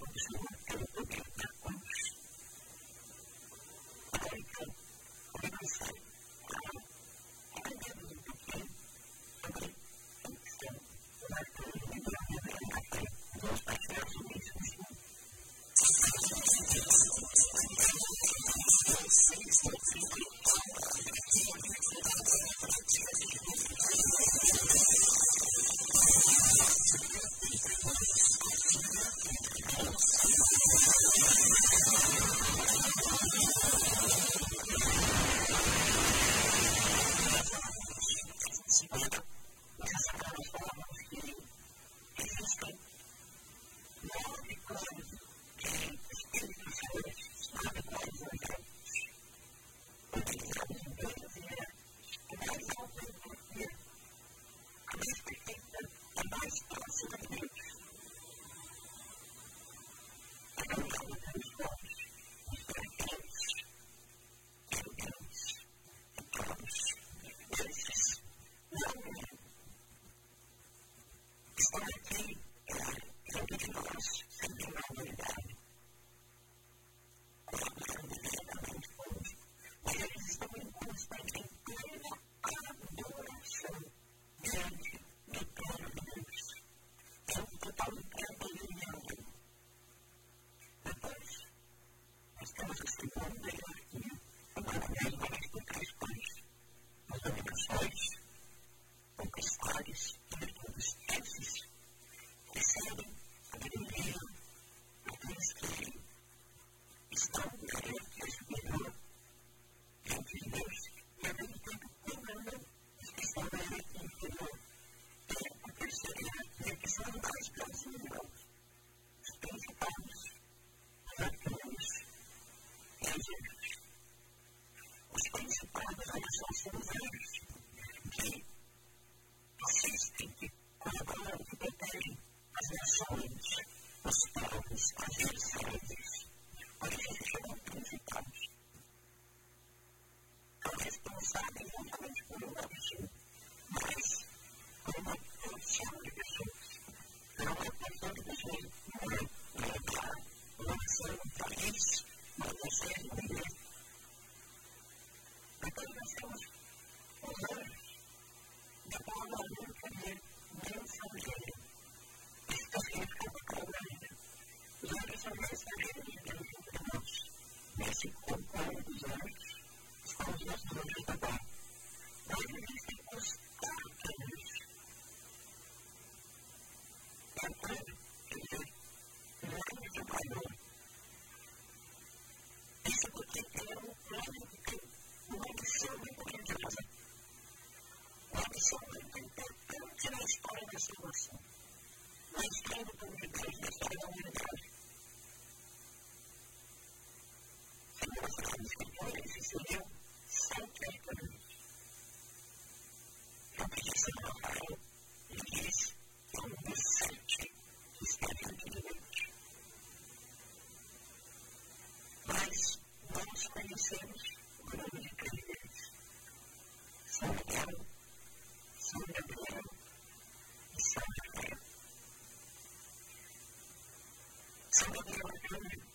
for sure. Jerusalem. Last time we were in the place, I want to some of them are coming